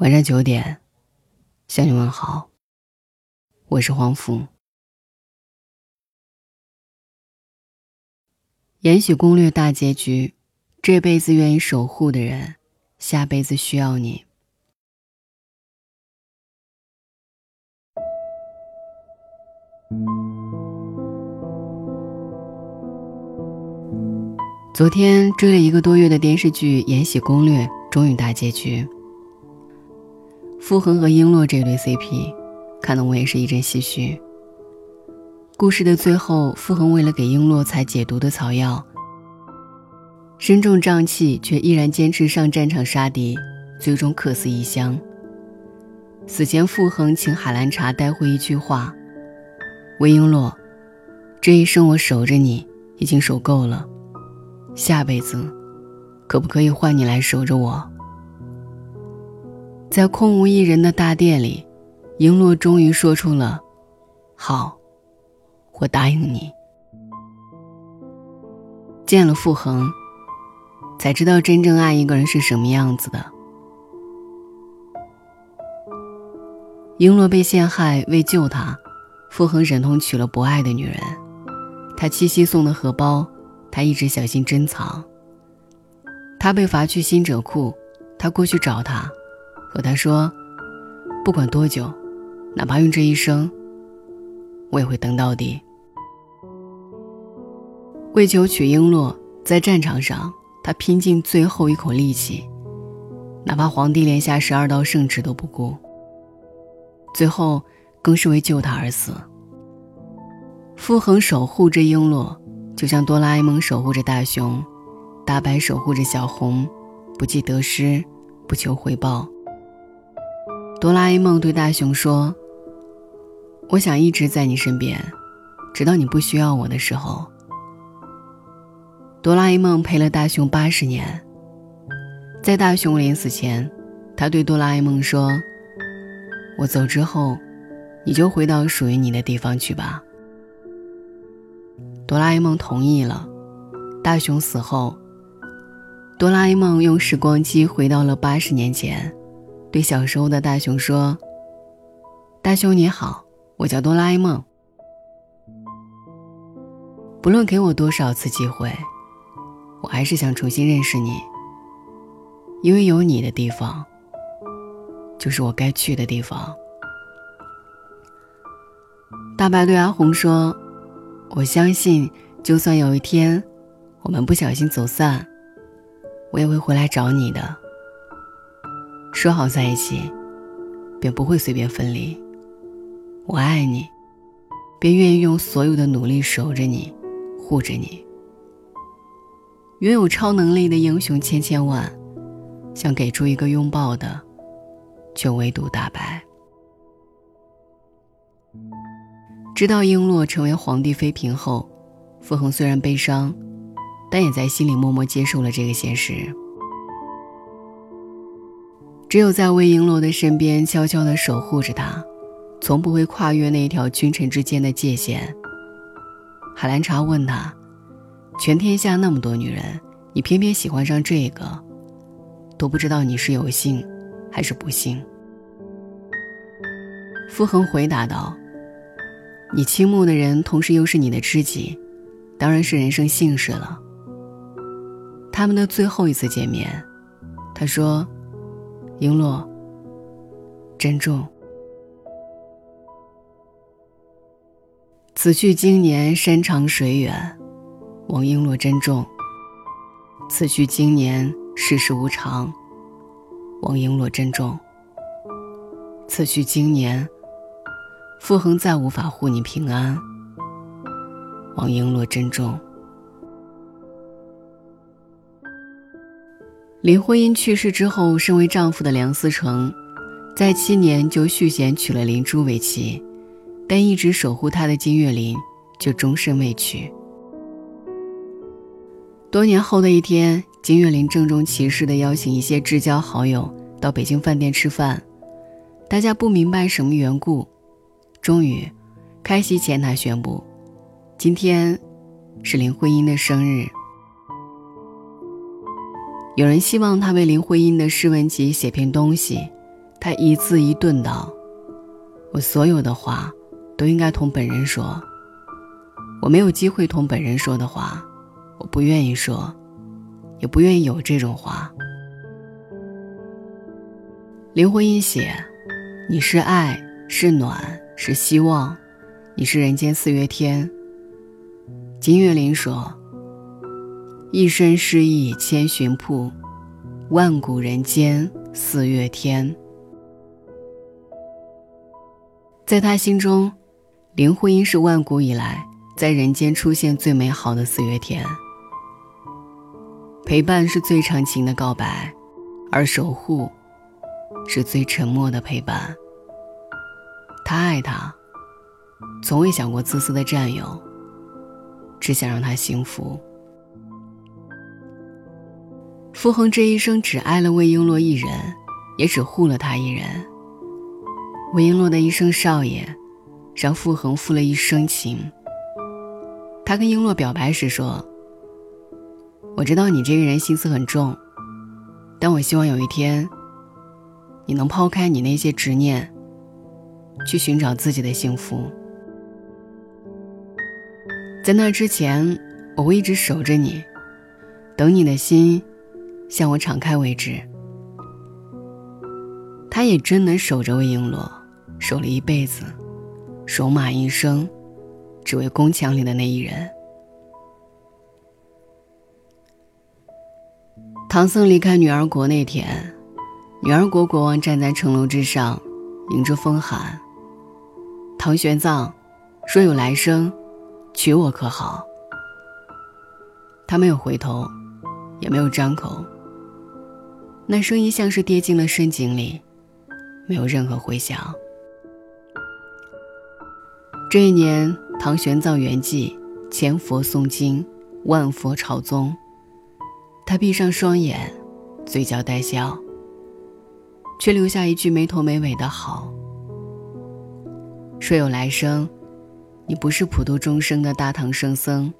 晚上九点，向你问好。我是黄福。《延禧攻略》大结局：这辈子愿意守护的人，下辈子需要你。昨天追了一个多月的电视剧《延禧攻略》，终于大结局。傅恒和璎珞这对 CP，看得我也是一阵唏嘘。故事的最后，傅恒为了给璎珞采解毒的草药，身中瘴气，却依然坚持上战场杀敌，最终客死异乡。死前，傅恒请海兰察带回一句话：“魏璎珞，这一生我守着你，已经守够了，下辈子，可不可以换你来守着我？”在空无一人的大殿里，璎珞终于说出了：“好，我答应你。”见了傅恒，才知道真正爱一个人是什么样子的。璎珞被陷害，为救他，傅恒忍痛娶了不爱的女人。他七夕送的荷包，他一直小心珍藏。他被罚去新者库，他过去找他。和他说：“不管多久，哪怕用这一生，我也会等到底。”为求娶璎珞，在战场上，他拼尽最后一口力气，哪怕皇帝连下十二道圣旨都不顾。最后，更是为救她而死。傅恒守护着璎珞，就像哆啦 A 梦守护着大雄，大白守护着小红，不计得失，不求回报。哆啦 A 梦对大雄说：“我想一直在你身边，直到你不需要我的时候。”哆啦 A 梦陪了大雄八十年，在大雄临死前，他对哆啦 A 梦说：“我走之后，你就回到属于你的地方去吧。”哆啦 A 梦同意了。大雄死后，哆啦 A 梦用时光机回到了八十年前。对小时候的大雄说：“大雄你好，我叫哆啦 A 梦。不论给我多少次机会，我还是想重新认识你。因为有你的地方，就是我该去的地方。”大白对阿红说：“我相信，就算有一天我们不小心走散，我也会回来找你的。”说好在一起，便不会随便分离。我爱你，便愿意用所有的努力守着你，护着你。拥有超能力的英雄千千万，想给出一个拥抱的，却唯独大白。知道璎珞成为皇帝妃嫔后，傅恒虽然悲伤，但也在心里默默接受了这个现实。只有在魏璎珞的身边，悄悄地守护着她，从不会跨越那一条君臣之间的界限。海兰察问他：“全天下那么多女人，你偏偏喜欢上这个，都不知道你是有幸还是不幸？”傅恒回答道：“你倾慕的人，同时又是你的知己，当然是人生幸事了。”他们的最后一次见面，他说。璎珞，珍重。此去经年，山长水远，望璎珞珍重。此去经年，世事无常，望璎珞珍重。此去经年，傅恒再无法护你平安，望璎珞珍重。林徽因去世之后，身为丈夫的梁思成，在七年就续弦娶了林珠为妻，但一直守护她的金岳霖就终身未娶。多年后的一天，金岳霖郑重其事地邀请一些至交好友到北京饭店吃饭，大家不明白什么缘故，终于，开席前他宣布，今天是林徽因的生日。有人希望他为林徽因的诗文集写篇东西，他一字一顿道：“我所有的话都应该同本人说。我没有机会同本人说的话，我不愿意说，也不愿意有这种话。”林徽因写：“你是爱，是暖，是希望，你是人间四月天。”金岳霖说：“一生诗意千寻瀑，万古人间四月天。”在他心中，林徽因是万古以来在人间出现最美好的四月天。陪伴是最长情的告白，而守护是最沉默的陪伴。他爱他，从未想过自私的占有。只想让他幸福。傅恒这一生只爱了魏璎珞一人，也只护了她一人。魏璎珞的一声少爷，让傅恒负了一生情。他跟璎珞表白时说：“我知道你这个人心思很重，但我希望有一天，你能抛开你那些执念，去寻找自己的幸福。”在那之前，我会一直守着你，等你的心向我敞开为止。他也真能守着魏璎珞，守了一辈子，守马一生，只为宫墙里的那一人。唐僧离开女儿国那天，女儿国国王站在城楼之上，迎着风喊：“唐玄奘，说有来生。”娶我可好？他没有回头，也没有张口。那声音像是跌进了深井里，没有任何回响。这一年，唐玄奘圆寂，千佛诵经，万佛朝宗。他闭上双眼，嘴角带笑，却留下一句没头没尾的好。说有来生。你不是普度众生的大唐圣僧，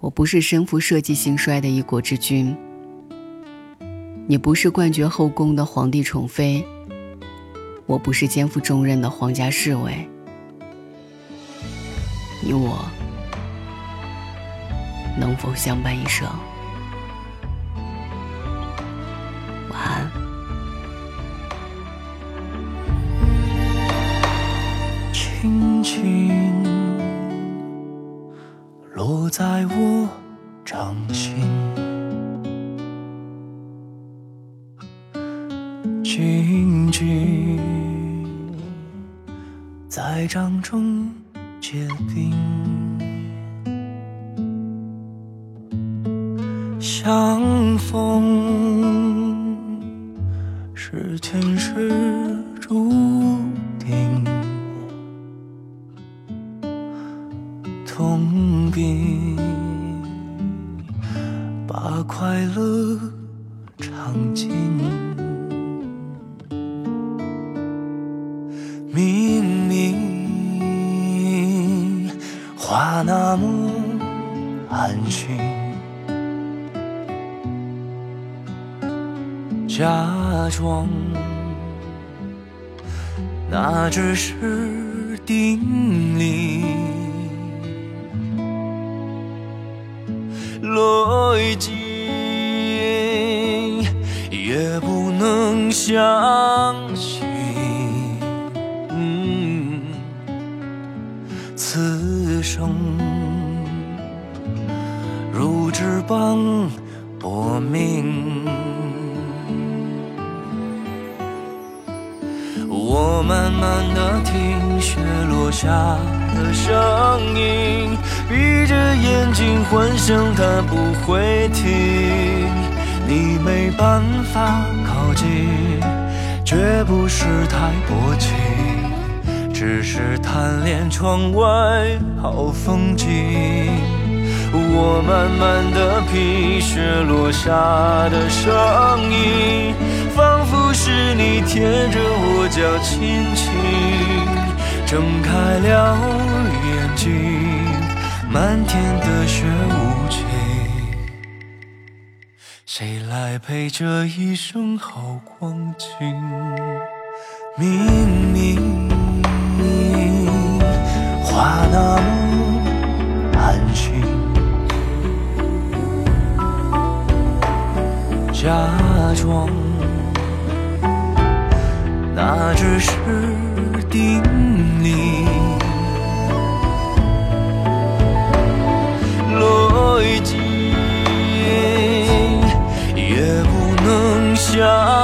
我不是身负社稷兴衰的一国之君。你不是冠绝后宫的皇帝宠妃，我不是肩负重任的皇家侍卫。你我能否相伴一生？晚安。轻轻。落在我掌心，静静在掌中结冰，相逢是前世注定。痛并把快乐尝尽，安心，假装那只是定理。来尽也不能相信，此生帮薄命。我慢慢的听雪落下的声音。闭着眼睛幻想它不会停，你没办法靠近，绝不是太薄情，只是贪恋窗外好风景。我慢慢的品雪落下的声音，仿佛是你贴着我脚轻轻睁开了眼睛。漫天的雪无情，谁来陪这一生好光景？明明话那么安心，假装那只是定理。逻辑也不能想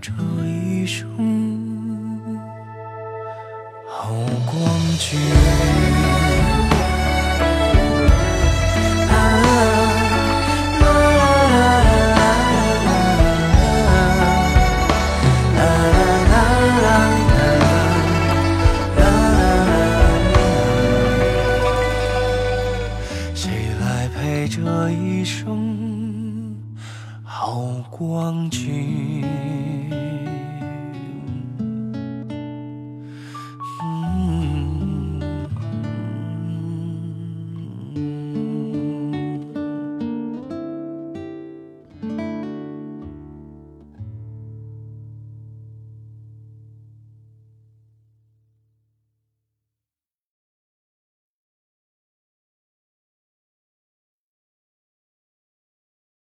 这一生好光景？